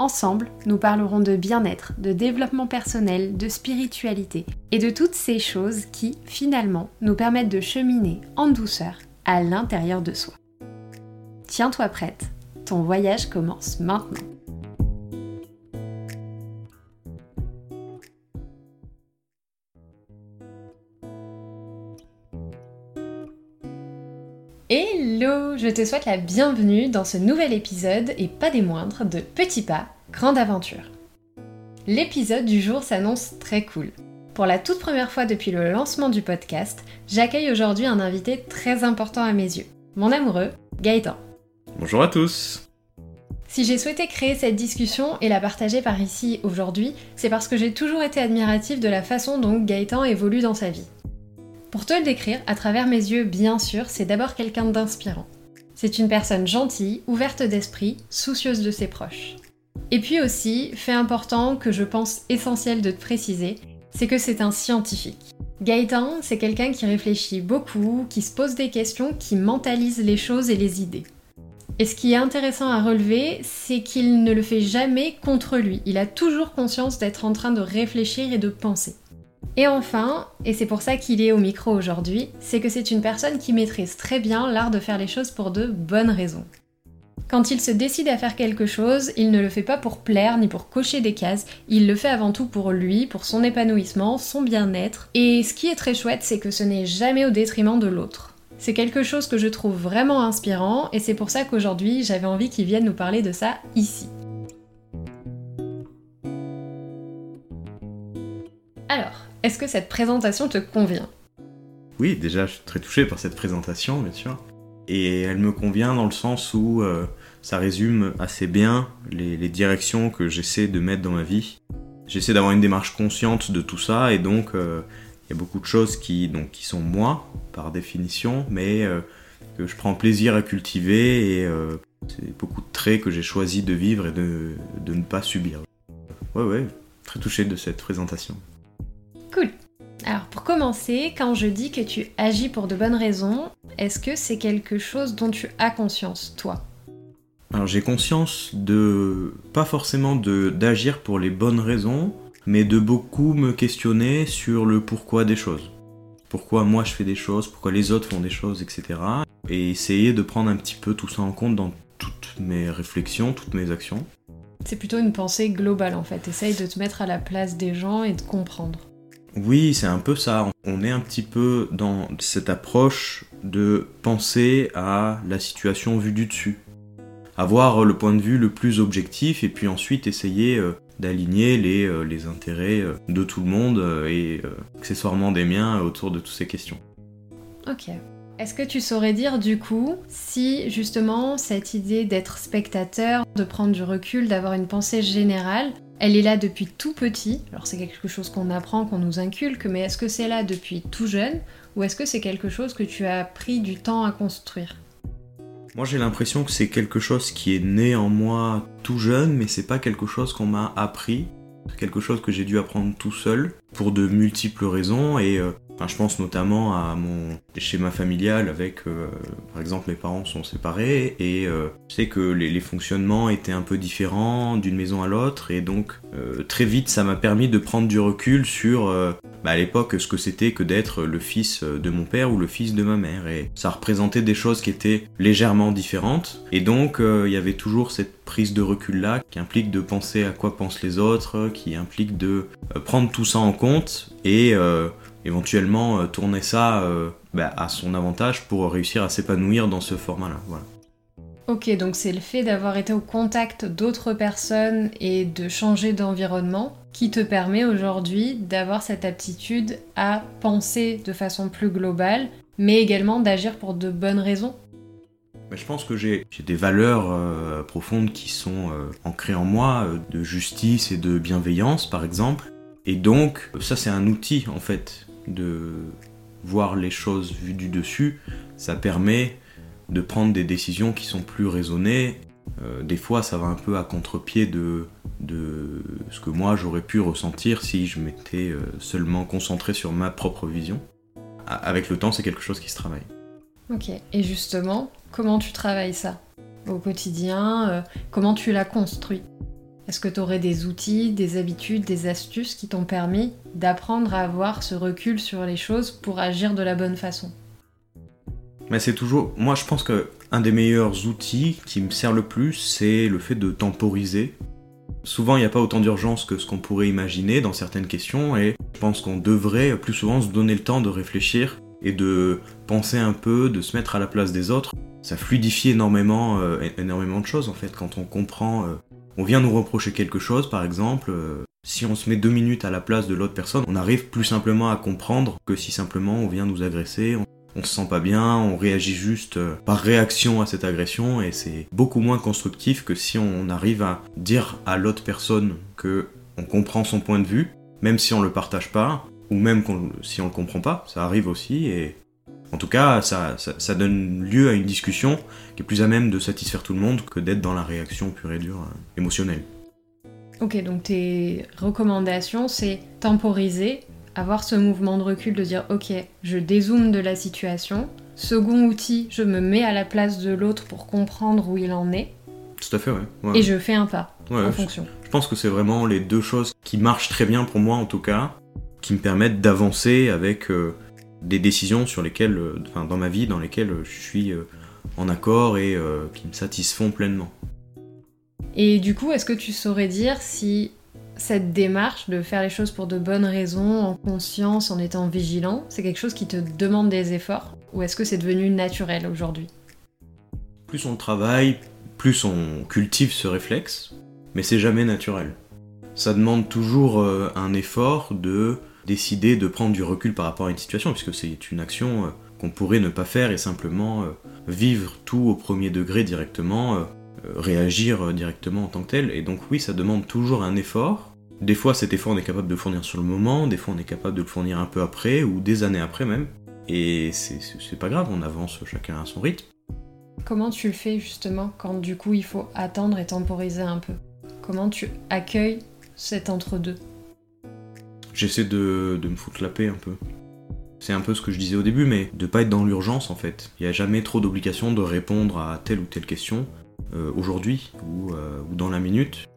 Ensemble, nous parlerons de bien-être, de développement personnel, de spiritualité et de toutes ces choses qui, finalement, nous permettent de cheminer en douceur à l'intérieur de soi. Tiens-toi prête, ton voyage commence maintenant. Hello, je te souhaite la bienvenue dans ce nouvel épisode et pas des moindres de Petit Pas, Grande Aventure. L'épisode du jour s'annonce très cool. Pour la toute première fois depuis le lancement du podcast, j'accueille aujourd'hui un invité très important à mes yeux, mon amoureux, Gaëtan. Bonjour à tous Si j'ai souhaité créer cette discussion et la partager par ici aujourd'hui, c'est parce que j'ai toujours été admirative de la façon dont Gaëtan évolue dans sa vie. Pour te le décrire, à travers mes yeux, bien sûr, c'est d'abord quelqu'un d'inspirant. C'est une personne gentille, ouverte d'esprit, soucieuse de ses proches. Et puis aussi, fait important que je pense essentiel de te préciser, c'est que c'est un scientifique. Gaëtan, c'est quelqu'un qui réfléchit beaucoup, qui se pose des questions, qui mentalise les choses et les idées. Et ce qui est intéressant à relever, c'est qu'il ne le fait jamais contre lui. Il a toujours conscience d'être en train de réfléchir et de penser. Et enfin, et c'est pour ça qu'il est au micro aujourd'hui, c'est que c'est une personne qui maîtrise très bien l'art de faire les choses pour de bonnes raisons. Quand il se décide à faire quelque chose, il ne le fait pas pour plaire ni pour cocher des cases, il le fait avant tout pour lui, pour son épanouissement, son bien-être, et ce qui est très chouette, c'est que ce n'est jamais au détriment de l'autre. C'est quelque chose que je trouve vraiment inspirant, et c'est pour ça qu'aujourd'hui j'avais envie qu'il vienne nous parler de ça ici. Alors, est-ce que cette présentation te convient? Oui, déjà, je suis très touché par cette présentation, bien sûr. Et elle me convient dans le sens où euh, ça résume assez bien les, directions que j'essaie de mettre dans ma vie. J'essaie d'avoir une démarche consciente de tout ça, et donc euh, il y a beaucoup de choses qui, donc, qui sont moi, par définition, mais euh, que je prends plaisir à cultiver, et c'est beaucoup de traits que j'ai choisi de vivre et de, de ne pas subir. Ouais, ouais, très touché de cette présentation. Cool. Alors pour commencer, quand je dis que tu agis pour de bonnes raisons, est-ce que c'est quelque chose dont tu as conscience, toi Alors j'ai conscience de... pas forcément d'agir pour les bonnes raisons, mais de beaucoup me questionner sur le pourquoi des choses. Pourquoi moi je fais des choses, pourquoi les autres font des choses, etc. Et essayer de prendre un petit peu tout ça en compte dans toutes mes réflexions, toutes mes actions. C'est plutôt une pensée globale en fait. Essaye de te mettre à la place des gens et de comprendre. Oui, c'est un peu ça. On est un petit peu dans cette approche de penser à la situation vue du dessus. Avoir le point de vue le plus objectif et puis ensuite essayer euh, d'aligner les, euh, intérêts euh, de tout le monde et accessoirement des miens autour de toutes ces questions. Ok. Est-ce que tu saurais dire du coup si justement cette idée d'être spectateur, de prendre du recul, d'avoir une pensée générale, elle est là depuis tout petit, alors c'est quelque chose qu'on apprend, qu'on nous inculque, mais est-ce que c'est là depuis tout jeune ou est-ce que c'est quelque chose que tu as pris du temps à construire? Moi j'ai l'impression que c'est quelque chose qui est né en moi tout jeune, mais c'est pas quelque chose qu'on m'a appris, quelque chose que j'ai dû apprendre tout seul pour de multiples raisons et euh, je pense notamment à mon schéma familial avec, euh, par exemple, mes parents sont séparés et euh, je sais que les, fonctionnements étaient un peu différents d'une maison à l'autre et donc euh, très vite ça m'a permis de prendre du recul sur bah, à l'époque ce que c'était que d'être le fils de mon père ou le fils de ma mère et ça représentait des choses qui étaient légèrement différentes et donc il y avait toujours cette prise de recul là qui implique de penser à quoi pensent les autres, qui implique de prendre tout ça en compte et éventuellement euh, tourner ça euh, bah, à son avantage pour réussir à s'épanouir dans ce format-là. Voilà. Ok, donc c'est le fait d'avoir été au contact d'autres personnes et de changer d'environnement qui te permet aujourd'hui d'avoir cette aptitude à penser de façon plus globale, mais également d'agir pour de bonnes raisons. Bah, je pense que j'ai des valeurs euh, profondes qui sont ancrées en moi, de justice et de bienveillance par exemple. Et donc, ça c'est un outil en fait de voir les choses vues du dessus, ça permet de prendre des décisions qui sont plus raisonnées. Euh, des fois, ça va un peu à contre-pied de, de ce que moi j'aurais pu ressentir si je m'étais euh, seulement concentré sur ma propre vision. Avec le temps, c'est quelque chose qui se travaille. Ok, et justement, comment tu travailles ça au quotidien? Euh, Comment tu l'as construit Est-ce que tu aurais des outils, des habitudes, des astuces qui t'ont permis d'apprendre à avoir ce recul sur les choses pour agir de la bonne façon? Mais c'est toujours. Moi, je pense que un des meilleurs outils qui me sert le plus, c'est le fait de temporiser. Souvent, il n'y a pas autant d'urgence que ce qu'on pourrait imaginer dans certaines questions, et je pense qu'on devrait plus souvent se donner le temps de réfléchir et de penser un peu, de se mettre à la place des autres. Ça fluidifie énormément, euh, énormément de choses en fait quand on comprend. Euh, on vient nous reprocher quelque chose, par exemple. Euh, si on se met deux minutes à la place de l'autre personne, on arrive plus simplement à comprendre que si simplement on vient nous agresser on se sent pas bien, on réagit juste euh, par réaction à cette agression et c'est beaucoup moins constructif que si on arrive à dire à l'autre personne que on comprend son point de vue, même si on le partage pas, ou même si on le comprend pas, ça arrive aussi et en tout cas, ça, ça, donne lieu à une discussion qui est plus à même de satisfaire tout le monde que d'être dans la réaction pure et dure euh, émotionnelle. Ok, donc tes recommandations, c'est temporiser, avoir ce mouvement de recul, de dire ok, je dézoome de la situation. Second outil, je me mets à la place de l'autre pour comprendre où il en est. Tout à fait, ouais. Et je fais un pas en fonction. Je pense que c'est vraiment les deux choses qui marchent très bien pour moi en tout cas, qui me permettent d'avancer avec euh, des décisions sur lesquelles, euh, enfin, dans ma vie, dans lesquelles je suis euh, en accord et qui me satisfont pleinement. Et du coup, est-ce que tu saurais dire si cette démarche de faire les choses pour de bonnes raisons, en conscience, en étant vigilant, c'est quelque chose qui te demande des efforts Ou est-ce que c'est devenu naturel aujourd'hui? Plus on travaille, plus on cultive ce réflexe, mais c'est jamais naturel. Ça demande toujours euh, un effort de décider de prendre du recul par rapport à une situation, puisque c'est une action euh, qu'on pourrait ne pas faire et simplement euh, vivre tout au premier degré directement, réagir directement en tant que tel. Et donc oui, ça demande toujours un effort, des fois, cet effort, on est capable de le fournir sur le moment, des fois, on est capable de le fournir un peu après, ou des années après même. Et c'est pas grave, on avance chacun à son rythme. Comment tu le fais justement quand du coup il faut attendre et temporiser un peu? Comment tu accueilles cet entre-deux? J'essaie de, me foutre la paix un peu. C'est un peu ce que je disais au début, mais de pas être dans l'urgence en fait. Il n'y a jamais trop d'obligation de répondre à telle ou telle question euh, aujourd'hui ou, euh, ou dans la minute.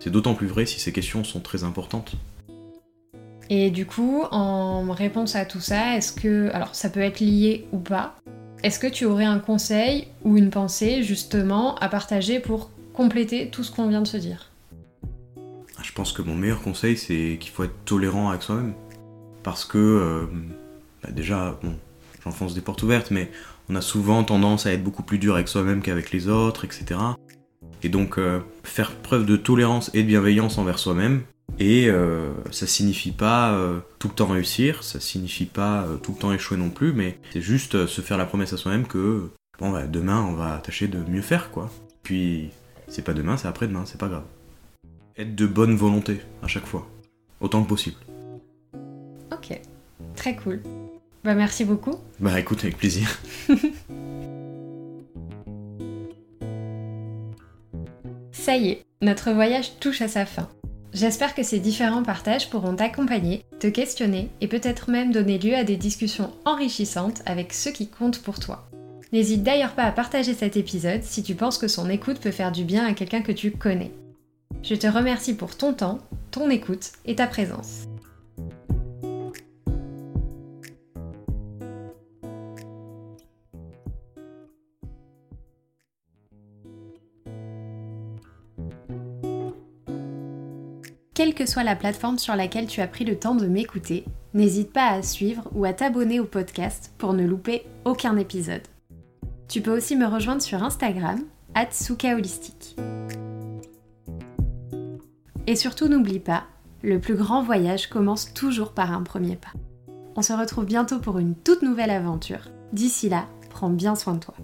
C'est d'autant plus vrai si ces questions sont très importantes. Et du coup, en réponse à tout ça, est-ce que, alors ça peut être lié ou pas, est-ce que tu aurais un conseil ou une pensée justement à partager pour compléter tout ce qu'on vient de se dire? Pense que mon meilleur conseil, c'est qu'il faut être tolérant avec soi-même. Parce que, euh, bah, déjà, j'enfonce des portes ouvertes, mais on a souvent tendance à être beaucoup plus dur avec soi-même qu'avec les autres, etc. Et donc euh, faire preuve de tolérance et de bienveillance envers soi-même. Et euh, ça signifie pas euh, tout le temps réussir, ça signifie pas tout le temps échouer non plus, mais c'est juste se faire la promesse à soi-même que bah, demain on va tâcher de mieux faire quoi. Puis c'est pas demain, c'est après-demain, c'est pas grave. Être de bonne volonté à chaque fois, autant que possible. Ok, très cool. Bah merci beaucoup. Bah écoute, avec plaisir. Ça y est, notre voyage touche à sa fin. J'espère que ces différents partages pourront t'accompagner, te questionner et peut-être même donner lieu à des discussions enrichissantes avec ceux qui comptent pour toi. N'hésite d'ailleurs pas à partager cet épisode si tu penses que son écoute peut faire du bien à quelqu'un que tu connais. Je te remercie pour ton temps, ton écoute et ta présence. Quelle que soit la plateforme sur laquelle tu as pris le temps de m'écouter, n'hésite pas à suivre ou à t'abonner au podcast pour ne louper aucun épisode. Tu peux aussi me rejoindre sur Instagram, @sukaholistique. Et surtout n'oublie pas, le plus grand voyage commence toujours par un premier pas. On se retrouve bientôt pour une toute nouvelle aventure. D'ici là, prends bien soin de toi.